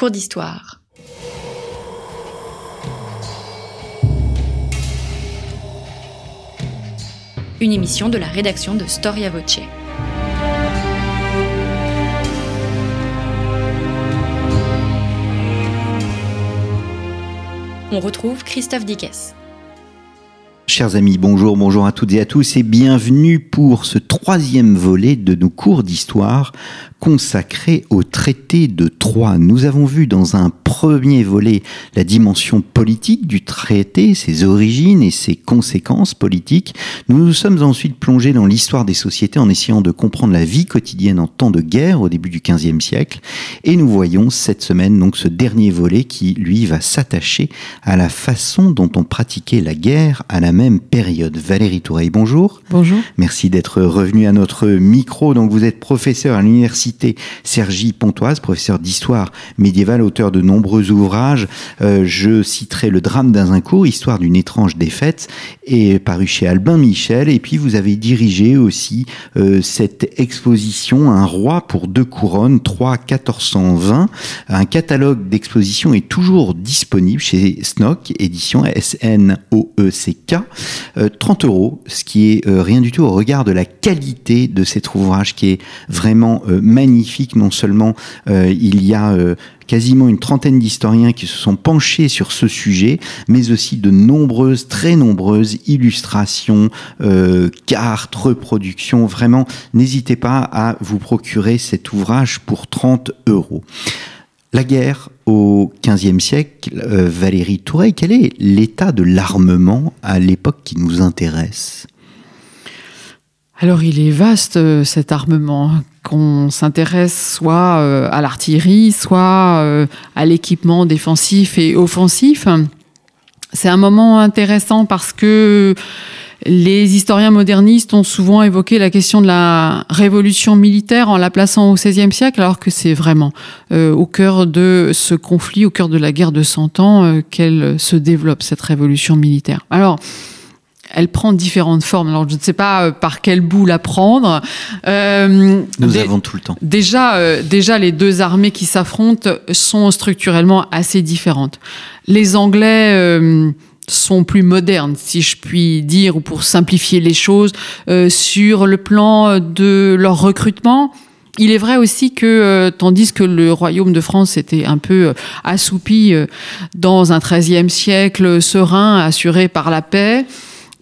Cours d'histoire. Une émission de la rédaction de Storia Voce. On retrouve Christophe Dickès. Chers amis, bonjour, bonjour à toutes et à tous et bienvenue pour ce troisième volet de nos cours d'histoire consacré au traité de Troyes. Nous avons vu dans un premier volet la dimension politique du traité, ses origines et ses conséquences politiques. Nous nous sommes ensuite plongés dans l'histoire des sociétés en essayant de comprendre la vie quotidienne en temps de guerre au début du XVe siècle. Et nous voyons cette semaine donc ce dernier volet qui, lui, va s'attacher à la façon dont on pratiquait la guerre à la même période. Valérie Toureille, bonjour. Bonjour. Merci d'être revenu à notre micro. Donc vous êtes professeur à l'université Sergi Pontoise, professeur d'histoire médiévale, auteur de nombreux ouvrages. Euh, je citerai Le drame d'Azincourt, histoire d'une étrange défaite, et paru chez Albin Michel. Et puis vous avez dirigé aussi euh, cette exposition Un roi pour deux couronnes, 3 1420. Un catalogue d'expositions est toujours disponible chez Snock, édition S-N-O-E-C-K. 30 euh, euros, ce qui est rien du tout au regard de la qualité de cet ouvrage qui est vraiment magnifique magnifique. Non seulement euh, il y a euh, quasiment une trentaine d'historiens qui se sont penchés sur ce sujet, mais aussi de nombreuses, très nombreuses illustrations, euh, cartes, reproductions. Vraiment, n'hésitez pas à vous procurer cet ouvrage pour 30 euros. La guerre au XVe siècle, Valérie Touret, quel est l'état de l'armement à l'époque qui nous intéresse? Alors il est vaste cet armement qu'on s'intéresse soit euh, à l'artillerie, soit euh, à l'équipement défensif et offensif. C'est un moment intéressant parce que les historiens modernistes ont souvent évoqué la question de la révolution militaire en la plaçant au XVIe siècle, alors que c'est vraiment euh, au cœur de ce conflit, au cœur de la guerre de Cent Ans, qu'elle se développe, cette révolution militaire. Alors, elle prend différentes formes. Alors je ne sais pas euh, par quel bout la prendre. Euh, Nous avons tout le temps. Déjà, euh, déjà, les deux armées qui s'affrontent sont structurellement assez différentes. Les Anglais sont plus modernes, si je puis dire, ou pour simplifier les choses, sur le plan de leur recrutement. Il est vrai aussi que, tandis que le royaume de France était un peu assoupi dans un XIIIe siècle serein, assuré par la paix, euh,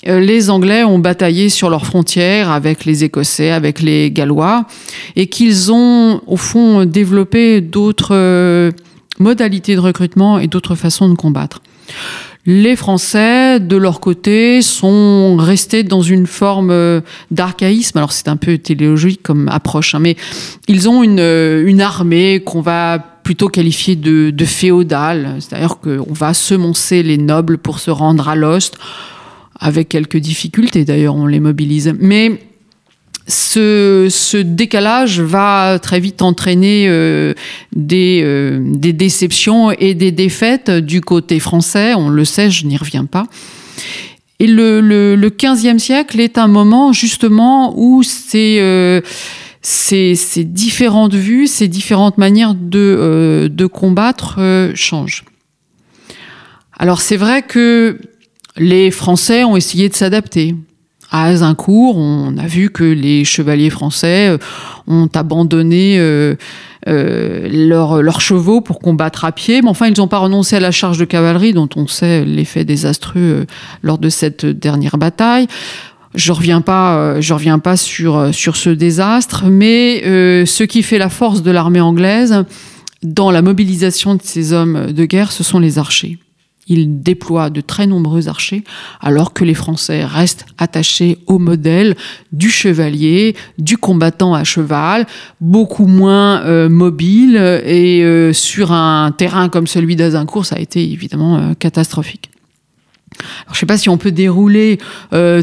les Anglais ont bataillé sur leurs frontières avec les Écossais, avec les Gallois, et qu'ils ont, au fond, développé d'autres euh, modalités de recrutement et d'autres façons de combattre. Les Français, de leur côté, sont restés dans une forme euh, d'archaïsme. Alors c'est un peu téléologique comme approche, hein, mais ils ont une, une armée qu'on va plutôt qualifier de, de féodale, c'est-à-dire qu'on va semoncer les nobles pour se rendre à l'ost avec quelques difficultés d'ailleurs, on les mobilise. Mais ce, décalage va très vite entraîner euh, des, euh, des, déceptions et des défaites du côté français, on le sait, je n'y reviens pas. Et le, le, 15e siècle est un moment justement où ces, euh, ces, ces, différentes vues, ces différentes manières de, de combattre changent. Alors c'est vrai que les Français ont essayé de s'adapter. À Azincourt, on a vu que les chevaliers français euh, ont abandonné euh, euh, leurs chevaux pour combattre à pied, mais enfin, ils n'ont pas renoncé à la charge de cavalerie, dont on sait l'effet désastreux lors de cette dernière bataille. Je reviens pas, je reviens pas sur sur ce désastre, mais ce qui fait la force de l'armée anglaise dans la mobilisation de ces hommes de guerre, ce sont les archers il déploie de très nombreux archers, alors que les Français restent attachés au modèle du chevalier, du combattant à cheval, beaucoup moins euh, mobile, et euh, sur un terrain comme celui d'Azincourt, ça a été évidemment euh, catastrophique. Je ne sais pas si on peut dérouler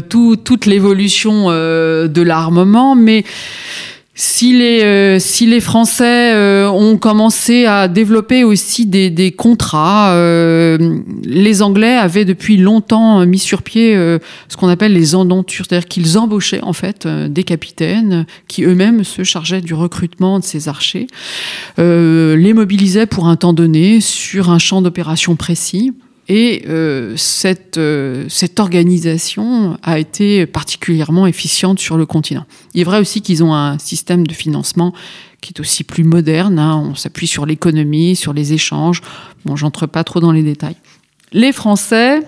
toute l'évolution de l'armement, mais Si les, euh, si les Français euh, ont commencé à développer aussi des, des contrats, euh, les Anglais avaient depuis longtemps mis sur pied ce qu'on appelle les endentures, c'est-à-dire qu'ils embauchaient en fait des capitaines qui eux-mêmes se chargeaient du recrutement de ces archers, les mobilisaient pour un temps donné sur un champ d'opération précis. Et euh, cette, euh, cette organisation a été particulièrement efficiente sur le continent. Il est vrai aussi qu'ils ont un système de financement qui est aussi plus moderne. Hein. On s'appuie sur l'économie, sur les échanges. Bon, j'entre pas trop dans les détails. Les Français,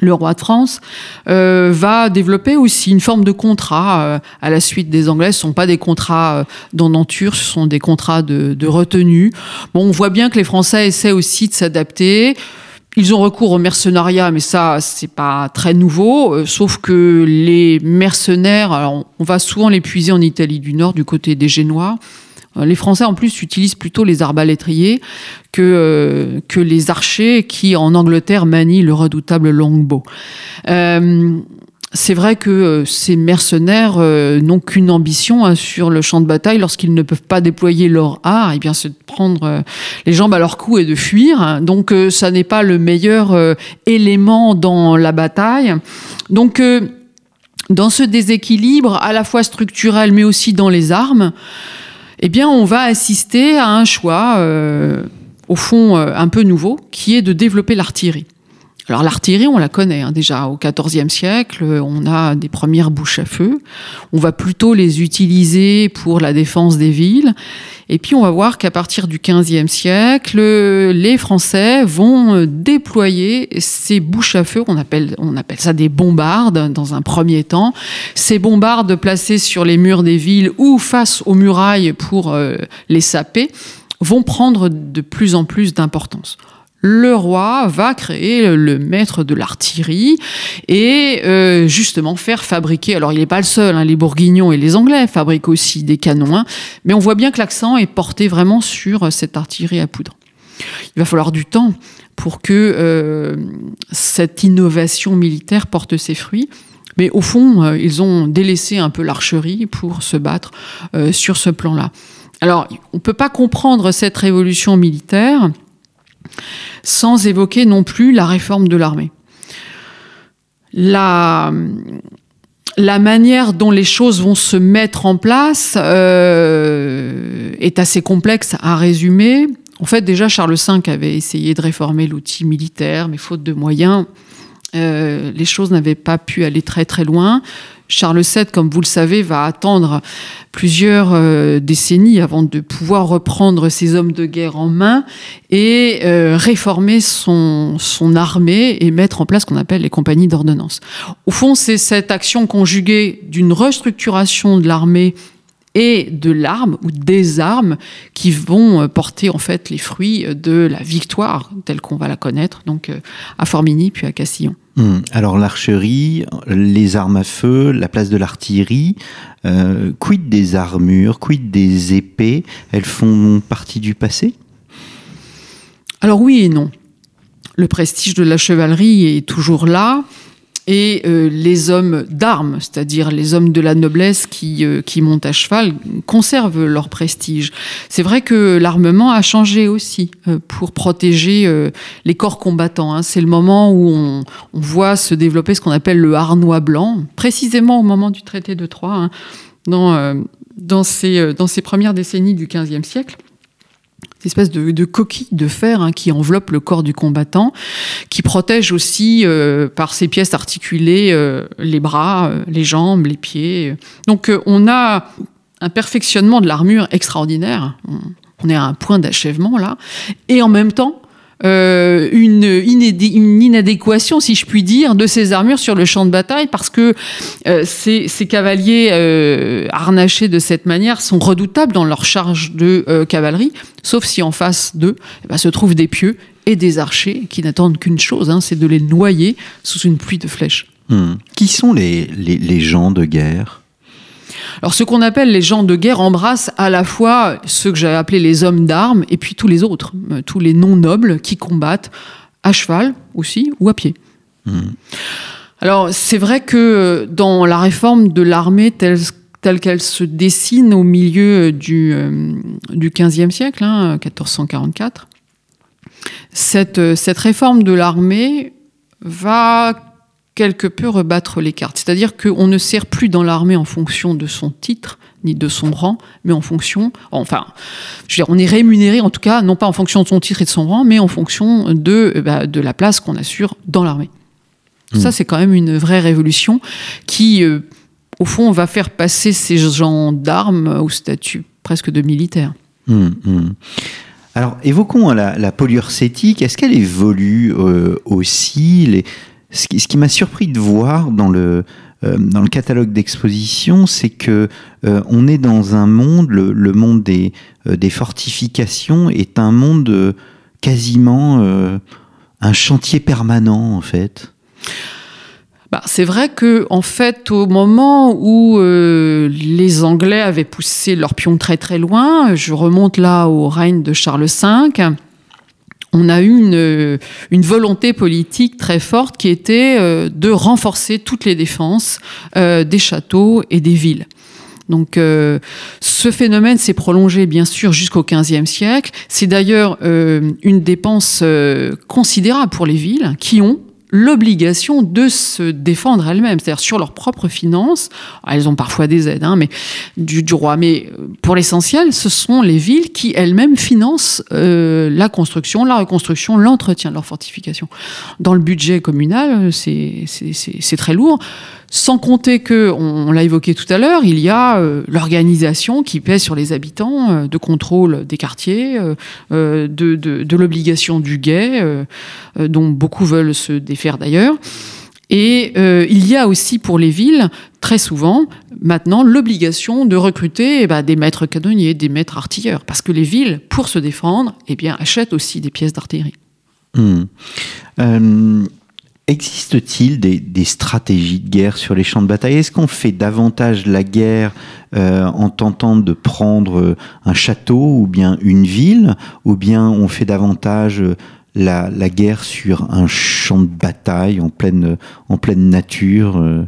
le roi de France euh, va développer aussi une forme de contrat euh, à la suite des Anglais. Ce ne sont pas des contrats euh, d'endenture, ce sont des contrats de, de retenue. Bon, on voit bien que les Français essaient aussi de s'adapter. Ils ont recours au mercenariat, mais ça, c'est pas très nouveau. Euh, sauf que les mercenaires, alors on va souvent les puiser en Italie du Nord, du côté des Génois. Euh, les Français, en plus, utilisent plutôt les arbalétriers que, euh, que les archers qui, en Angleterre, manient le redoutable longbow. Euh, c'est vrai que euh, ces mercenaires euh, n'ont qu'une ambition hein, sur le champ de bataille lorsqu'ils ne peuvent pas déployer leur art, et eh bien c'est de prendre euh, les jambes à leur cou et de fuir. Donc ça n'est pas le meilleur élément dans la bataille. Donc dans ce déséquilibre à la fois structurel mais aussi dans les armes, eh bien on va assister à un choix au fond un peu nouveau qui est de développer l'artillerie. Alors l'artillerie, on la connaît hein, déjà au XIVe siècle, on a des premières bouches à feu. On va plutôt les utiliser pour la défense des villes. Et puis on va voir qu'à partir du XVe siècle, les Français vont déployer ces bouches à feu, on appelle, on appelle ça des bombardes dans un premier temps. Ces bombardes placées sur les murs des villes ou face aux murailles pour euh, les saper vont prendre de plus en plus d'importance le roi va créer le maître de l'artillerie et euh, justement faire fabriquer. Alors il n'est pas le seul, hein, les Bourguignons et les Anglais fabriquent aussi des canons, hein, mais on voit bien que l'accent est porté vraiment sur cette artillerie à poudre. Il va falloir du temps pour que euh, cette innovation militaire porte ses fruits. Mais au fond, euh, ils ont délaissé un peu l'archerie pour se battre sur ce plan-là. Alors, on ne peut pas comprendre cette révolution militaire sans évoquer non plus la réforme de l'armée. La, manière dont les choses vont se mettre en place euh, est assez complexe à résumer. En fait, déjà, Charles V avait essayé de réformer l'outil militaire, mais faute de moyens, euh, les choses n'avaient pas pu aller très très loin. Charles VII, comme vous le savez, va attendre plusieurs euh, décennies avant de pouvoir reprendre ses hommes de guerre en main et euh, réformer son, son armée et mettre en place ce qu'on appelle les compagnies d'ordonnance. Au fond, c'est cette action conjuguée d'une restructuration de l'armée et de l'arme ou des armes qui vont porter en fait les fruits de la victoire telle qu'on va la connaître donc à Formigny puis à Castillon. Hmm. Alors l'archerie, les armes à feu, la place de l'artillerie, euh, quid des armures, quid des épées, elles font partie du passé? Alors oui et non. Le prestige de la chevalerie est toujours là et euh, les hommes d'armes, c'est-à-dire les hommes de la noblesse qui, euh, qui montent à cheval, conservent leur prestige. C'est vrai que l'armement a changé aussi euh, pour protéger les corps combattants. Hein. C'est le moment où on, voit se développer ce qu'on appelle le harnois blanc, précisément au moment du traité de Troyes, hein, dans, dans, ces, dans ces premières décennies du XVe siècle espèce de, de coquille de fer hein, qui enveloppe le corps du combattant, qui protège aussi euh, par ses pièces articulées euh, les bras, euh, les jambes, les pieds. Donc on a un perfectionnement de l'armure extraordinaire. On est à un point d'achèvement là, et en même temps euh, une, inadéquation, si je puis dire, de ces armures sur le champ de bataille, parce que euh, ces, cavaliers euh, harnachés de cette manière sont redoutables dans leur charge de cavalerie, sauf si en face d'eux eh ben, se trouvent des pieux et des archers qui n'attendent qu'une chose, hein, c'est de les noyer sous une pluie de flèches. Hmm. Qui sont les gens de guerre? Alors, ce qu'on appelle les gens de guerre embrassent à la fois ceux que j'ai appelés les hommes d'armes et puis tous les autres, euh, tous les non-nobles qui combattent à cheval aussi ou à pied. Mmh. Alors, c'est vrai que dans la réforme de l'armée telle telle qu'elle se dessine au milieu du, euh, du 15e siècle, hein, 1444, cette, cette réforme de l'armée va quelque peu rebattre les cartes. C'est-à-dire qu'on ne sert plus dans l'armée en fonction de son titre, ni de son rang, mais en fonction, enfin, je veux dire, on est rémunéré en tout cas, non pas en fonction de son titre et de son rang, mais en fonction de, bah, de la place qu'on assure dans l'armée. Ça, Hmm. c'est quand même une vraie révolution qui, euh, au fond, va faire passer ces gens d'armes au statut presque de militaire. Hum, hum. Alors, évoquons la, la polyurcétique. Est-ce qu'elle évolue euh, aussi les... Ce qui, m'a surpris de voir dans le, euh, catalogue d'exposition, c'est que euh, on est dans un monde, le, monde des, euh, des fortifications est un monde quasiment un chantier permanent, en fait. Bah, c'est vrai que en fait, au moment où les Anglais avaient poussé leur pion très très loin, je remonte là au règne de Charles V. On a eu une, une volonté politique très forte qui était euh, de renforcer toutes les défenses euh, des châteaux et des villes. Donc, euh, ce phénomène s'est prolongé bien sûr jusqu'au XVe siècle. C'est d'ailleurs euh, une dépense euh, considérable pour les villes qui ont l'obligation de se défendre elles-mêmes, c'est-à-dire sur leurs propres finances. Elles ont parfois des aides, hein, mais du, du roi. Mais euh, pour l'essentiel, ce sont les villes qui elles-mêmes financent euh, la construction, la reconstruction, l'entretien de leurs fortifications. Dans le budget communal, c'est très lourd. Sans compter que, on, l'a évoqué tout à l'heure, il y a euh, l'organisation qui pèse sur les habitants euh, de contrôle des quartiers, euh, de, l'obligation du guet, dont beaucoup veulent se défaire d'ailleurs. Et il y a aussi pour les villes, très souvent, maintenant, l'obligation de recruter eh ben, des maîtres canonniers, des maîtres artilleurs, parce que les villes, pour se défendre, eh achètent aussi des pièces d'artillerie. Hum. Existe-t-il des, stratégies de guerre sur les champs de bataille? Est-ce qu'on fait davantage la guerre euh, en tentant de prendre euh, un château ou bien une ville, ou bien on fait davantage euh, la, guerre sur un champ de bataille en pleine, en pleine nature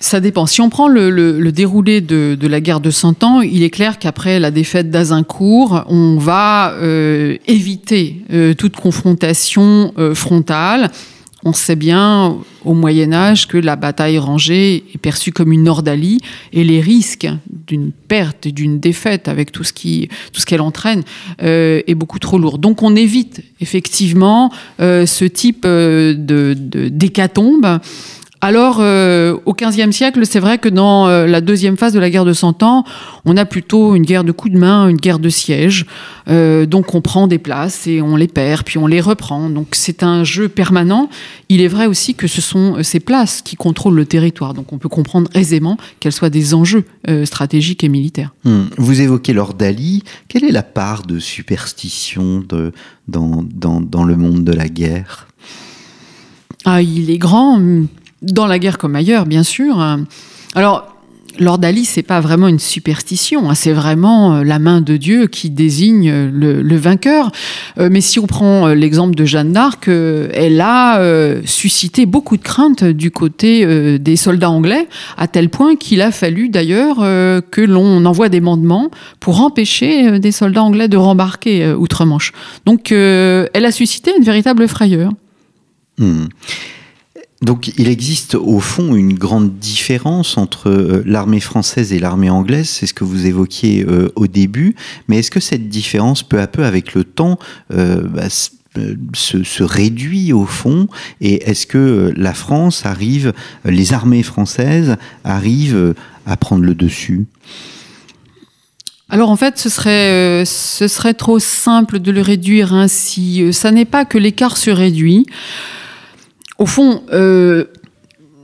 Ça dépend. Si on prend le, le- le déroulé de, de la guerre de Cent Ans, il est clair qu'après la défaite d'Azincourt, on va euh, éviter euh, toute confrontation euh, frontale. On sait bien au Moyen Âge que la bataille rangée est perçue comme une ordalie et les risques d'une perte et d'une défaite avec tout ce qui tout ce qu'elle entraîne euh, est beaucoup trop lourd. Donc on évite effectivement euh, ce type euh, de de- d'hécatombe. Alors, euh, au XVe siècle, c'est vrai que dans euh, la deuxième phase de la guerre de Cent Ans, on a plutôt une guerre de coups de main, une guerre de siège. Euh, donc, on prend des places et on les perd, puis on les reprend. Donc, c'est un jeu permanent. Il est vrai aussi que ce sont ces places qui contrôlent le territoire. Donc, on peut comprendre aisément qu'elles soient des enjeux stratégiques et militaires. Hum. Vous évoquez l'ordalie. Quelle est la part de superstition de, dans, dans, dans le monde de la guerre? Ah, il est grand, hum, dans la guerre comme ailleurs, bien sûr. Alors, l'ordalie, c'est pas vraiment une superstition, hein, c'est vraiment euh, la main de Dieu qui désigne euh, le, vainqueur. Euh, mais si on prend l'exemple de Jeanne d'Arc, elle a suscité beaucoup de craintes du côté des soldats anglais, à tel point qu'il a fallu d'ailleurs que l'on envoie des mandements pour empêcher des soldats anglais de rembarquer outre-Manche. Donc, elle a suscité une véritable frayeur. Hmm. Donc il existe au fond une grande différence entre euh, l'armée française et l'armée anglaise, c'est ce que vous évoquiez euh, au début, mais est-ce que cette différence peu à peu avec le temps euh, bah, se, réduit au fond? Et est-ce que la France arrive, les armées françaises arrivent à prendre le dessus? Alors en fait, ce serait, ce serait trop simple de le réduire ainsi. Ça n'est pas que l'écart se réduit. Au fond, euh,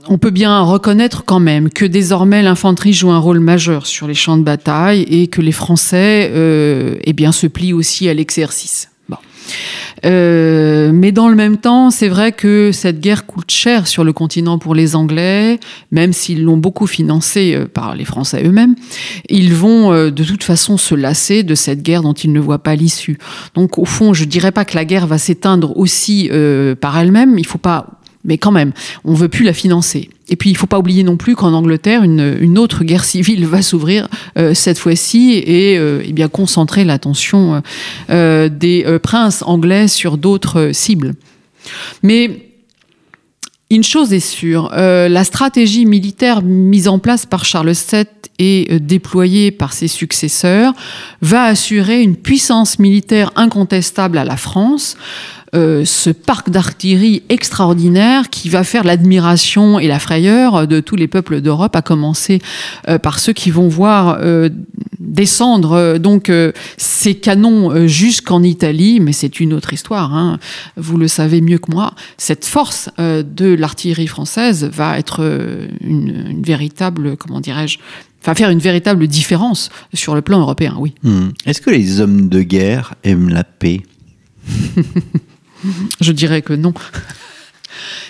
on peut bien reconnaître quand même que désormais l'infanterie joue un rôle majeur sur les champs de bataille et que les Français euh, eh bien, se plient aussi à l'exercice. Bon. Euh, mais dans le même temps, c'est vrai que cette guerre coûte cher sur le continent pour les Anglais, même s'ils l'ont beaucoup financée euh, par les Français eux-mêmes. Ils vont de toute façon se lasser de cette guerre dont ils ne voient pas l'issue. Donc au fond, je dirais pas que la guerre va s'éteindre aussi par elle-même. Il faut pas mais quand même, on veut plus la financer. Et puis, il faut pas oublier non plus qu'en Angleterre, une, autre guerre civile va s'ouvrir euh, cette fois-ci et, euh, et, bien concentrer l'attention euh, des princes anglais sur d'autres cibles. Mais une chose est sûre, la stratégie militaire mise en place par Charles VII et déployée par ses successeurs va assurer une puissance militaire incontestable à la France. Euh, ce parc d'artillerie extraordinaire qui va faire l'admiration et la frayeur de tous les peuples d'Europe, à commencer euh, par ceux qui vont voir euh, descendre donc ces canons jusqu'en Italie, mais c'est une autre histoire. Hein. Vous le savez mieux que moi. Cette force de l'artillerie française va être une, une véritable, comment dirais-je, enfin faire une véritable différence sur le plan européen, oui. Mmh. Est-ce que les hommes de guerre aiment la paix? Je dirais que non.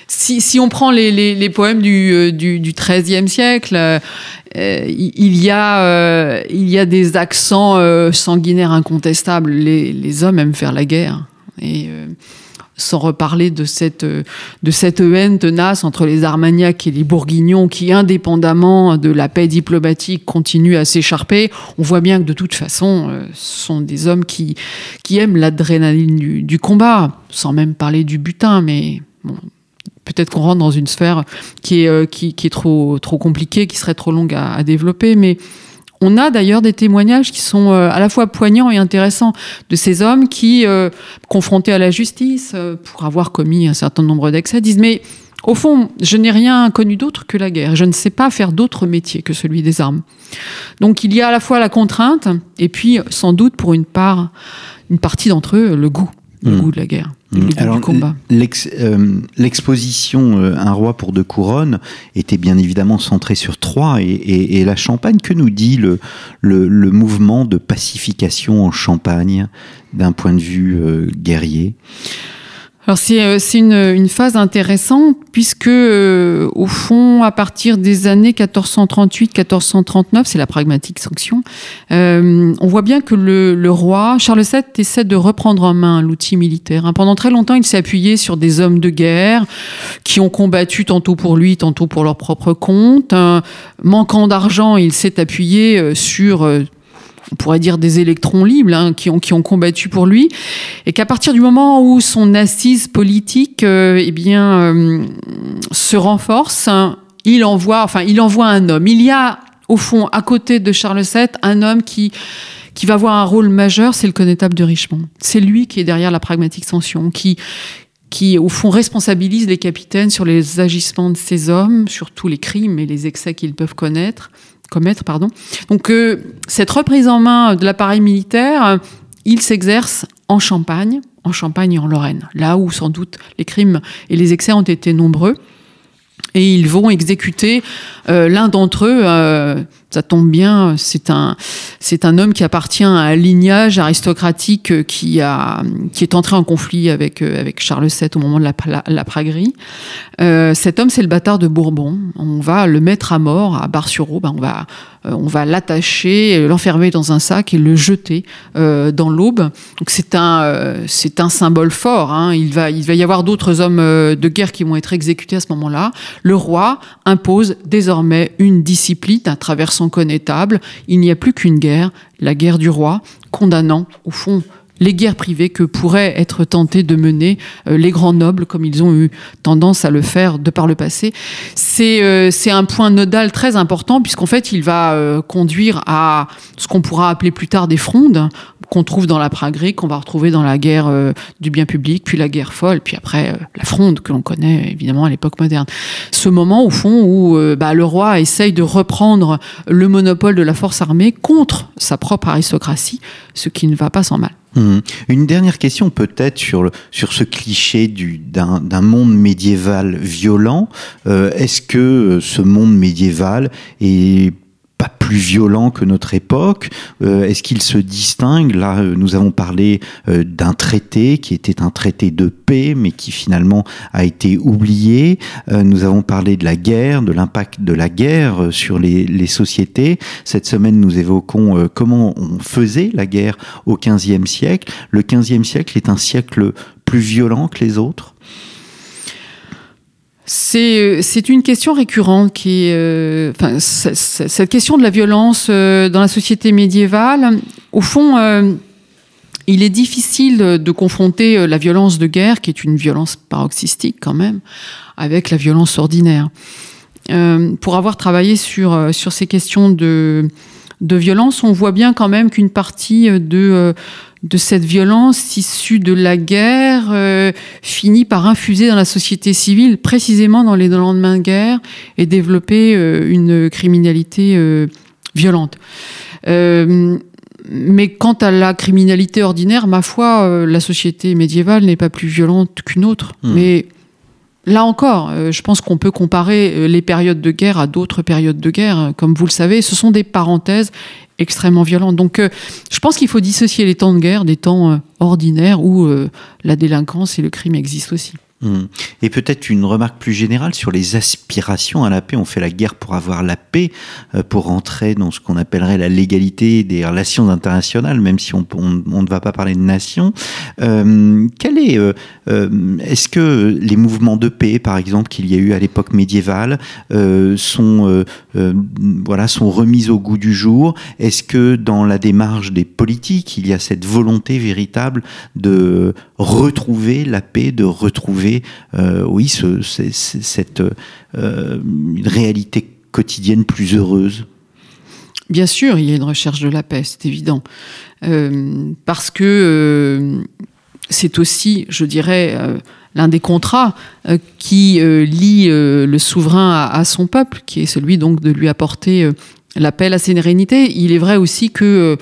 Si, on prend les, poèmes du, XIIIe siècle, euh, il, y a, euh, il y a des accents euh, sanguinaires incontestables. Les, les, hommes aiment faire la guerre. Et sans reparler de cette, de cette haine tenace entre les Armagnacs et les Bourguignons qui, indépendamment de la paix diplomatique, continuent à s'écharper. On voit bien que de toute façon, ce sont des hommes qui, qui aiment l'adrénaline du, combat, sans même parler du butin, mais peut-être qu'on rentre dans une sphère qui est, euh, qui, qui, est trop, trop compliquée, qui serait trop longue à, à développer, mais on a d'ailleurs des témoignages qui sont euh, à la fois poignants et intéressants de ces hommes qui, euh, confrontés à la justice euh, pour avoir commis un certain nombre d'excès, disent mais au fond, je n'ai rien connu d'autre que la guerre. Je ne sais pas faire d'autre métier que celui des armes. Donc il y a à la fois la contrainte et puis sans doute pour une part, une partie d'entre eux, le goût, le mmh. goût de la guerre. Alors, l'exposition euh, Un roi pour deux couronnes était bien évidemment centrée sur Troyes et, et, et la Champagne. Que nous dit le, le, le, mouvement de pacification en Champagne d'un point de vue euh, guerrier? Alors c'est c'est une, une phase intéressante puisque euh, au fond à partir des années 1438-1439 c'est la pragmatique sanction euh, on voit bien que le, le, roi Charles VII essaie de reprendre en main l'outil militaire hein. pendant très longtemps il s'est appuyé sur des hommes de guerre qui ont combattu tantôt pour lui tantôt pour leur propre compte euh, manquant d'argent il s'est appuyé euh, sur euh, on pourrait dire des électrons libres hein, qui, ont, qui ont combattu pour lui, et qu'à partir du moment où son assise politique euh, eh bien, euh, se renforce, hein, il envoie, enfin, il envoie un homme. Il y a, au fond, à côté de Charles VII, un homme qui qui va avoir un rôle majeur, c'est le connétable de Richemont. C'est lui qui est derrière la pragmatique sanction, qui, qui, au fond, responsabilise les capitaines sur les agissements de ces hommes, sur tous les crimes et les excès qu'ils peuvent connaître, commettre. Pardon. Donc, euh, cette reprise en main de l'appareil militaire, euh, il s'exerce en Champagne, en Champagne et en Lorraine, là où sans doute les crimes et les excès ont été nombreux. Et ils vont exécuter euh, l'un d'entre eux. Euh, ça tombe bien, c'est un, c'est un homme qui appartient à un lignage aristocratique qui, a, qui est entré en conflit avec, avec Charles VII au moment de la, la, la praguerie. Euh, cet homme, c'est le bâtard de Bourbon. On va le mettre à mort à Bar-sur-Aube. Ben on va, on va l'attacher, l'enfermer dans un sac et le jeter euh, dans l'aube. Donc c'est un, euh, c'est un symbole fort. Hein. Il, va, il va y avoir d'autres hommes de guerre qui vont être exécutés à ce moment-là. Le roi impose désormais une discipline à travers son connétable. Il n'y a plus qu'une guerre, la guerre du roi, condamnant au fond les guerres privées que pourraient être tentés de mener euh, les grands nobles comme ils ont eu tendance à le faire de par le passé. C'est euh, un point nodal très important puisqu'en fait il va euh, conduire à ce qu'on pourra appeler plus tard des frondes qu'on trouve dans la praguerie, qu'on va retrouver dans la guerre euh, du bien public, puis la guerre folle, puis après euh, la fronde que l'on connaît évidemment à l'époque moderne. Ce moment au fond où bah, le roi essaye de reprendre le monopole de la force armée contre sa propre aristocratie, ce qui ne va pas sans mal. Mmh. Une dernière question peut-être sur, sur ce cliché d'un monde médiéval violent. Euh, Est-ce que ce monde médiéval est plus violent que notre époque euh, Est-ce qu'il se distingue? Là, euh, nous avons parlé euh, d'un traité qui était un traité de paix, mais qui finalement a été oublié. Nous avons parlé de la guerre, de l'impact de la guerre sur les, les, sociétés. Cette semaine, nous évoquons comment on faisait la guerre au XVe siècle. Le XVe siècle est un siècle plus violent que les autres c'est, c'est une question récurrente qui est, enfin, cette question de la violence dans la société médiévale. Au fond, il est difficile de confronter euh, la violence de guerre, qui est une violence paroxystique quand même, avec la violence ordinaire. Euh, pour avoir travaillé sur, euh, ces questions de violence, on voit bien quand même qu'une partie de, de cette violence issue de la guerre finit par infuser dans la société civile, précisément dans les lendemains de guerre, et développer une criminalité violente mais quant à la criminalité ordinaire, ma foi, euh, la société médiévale n'est pas plus violente qu'une autre. Hmm. Mais là encore, euh, je pense qu'on peut comparer euh, les périodes de guerre à d'autres périodes de guerre. Comme vous le savez, ce sont des parenthèses extrêmement violentes. Donc je pense qu'il faut dissocier les temps de guerre des temps ordinaires où la délinquance et le crime existent aussi. Hmm. Et peut-être une remarque plus générale sur les aspirations à la paix. On fait la guerre pour avoir la paix, euh, pour entrer dans ce qu'on appellerait la légalité des relations internationales, même si on, ne va pas parler de nation. Euh, est, euh, est-ce que les mouvements de paix, par exemple, qu'il y a eu à l'époque médiévale, sont, voilà, sont remis au goût du jour? Est-ce que dans la démarche des politiques, il y a cette volonté véritable de retrouver la paix, de retrouver euh, oui, cette euh, réalité quotidienne plus heureuse Bien sûr, il y a une recherche de la paix, c'est évident. Euh, parce que c'est aussi, je dirais, l'un des contrats qui lie le souverain à, son peuple, qui est celui donc de lui apporter la paix, la sérénité. Il est vrai aussi que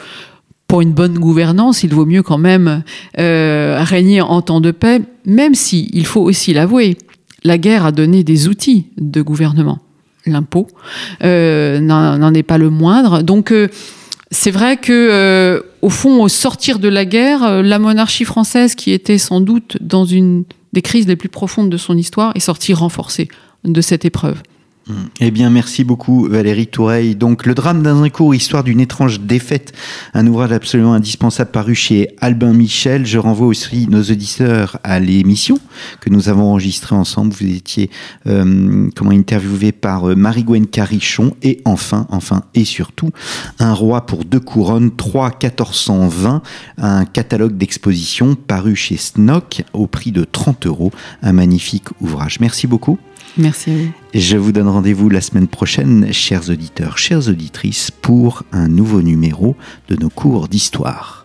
pour une bonne gouvernance, il vaut mieux quand même régner en temps de paix, même si, il faut aussi l'avouer, la guerre a donné des outils de gouvernement. L'impôt euh, n'en est pas le moindre. Donc, euh, c'est vrai que, au fond, au sortir de la guerre, la monarchie française, qui était sans doute dans une des crises les plus profondes de son histoire, est sortie renforcée de cette épreuve. Eh bien, merci beaucoup Valérie Toureille. Donc, Le drame dans un cours, histoire d'une étrange défaite, un ouvrage absolument indispensable paru chez Albin Michel. Je renvoie aussi nos auditeurs à l'émission que nous avons enregistrée ensemble. Vous étiez euh, comment interviewé par euh, Marie-Gwen Carichon. Et enfin, enfin et surtout, Un roi pour deux couronnes, 3 1420, un catalogue d'exposition paru chez Snock au prix de 30 euros. Un magnifique ouvrage. Merci beaucoup. Merci. Je vous donne rendez-vous la semaine prochaine, chers auditeurs, chères auditrices, pour un nouveau numéro de nos cours d'histoire.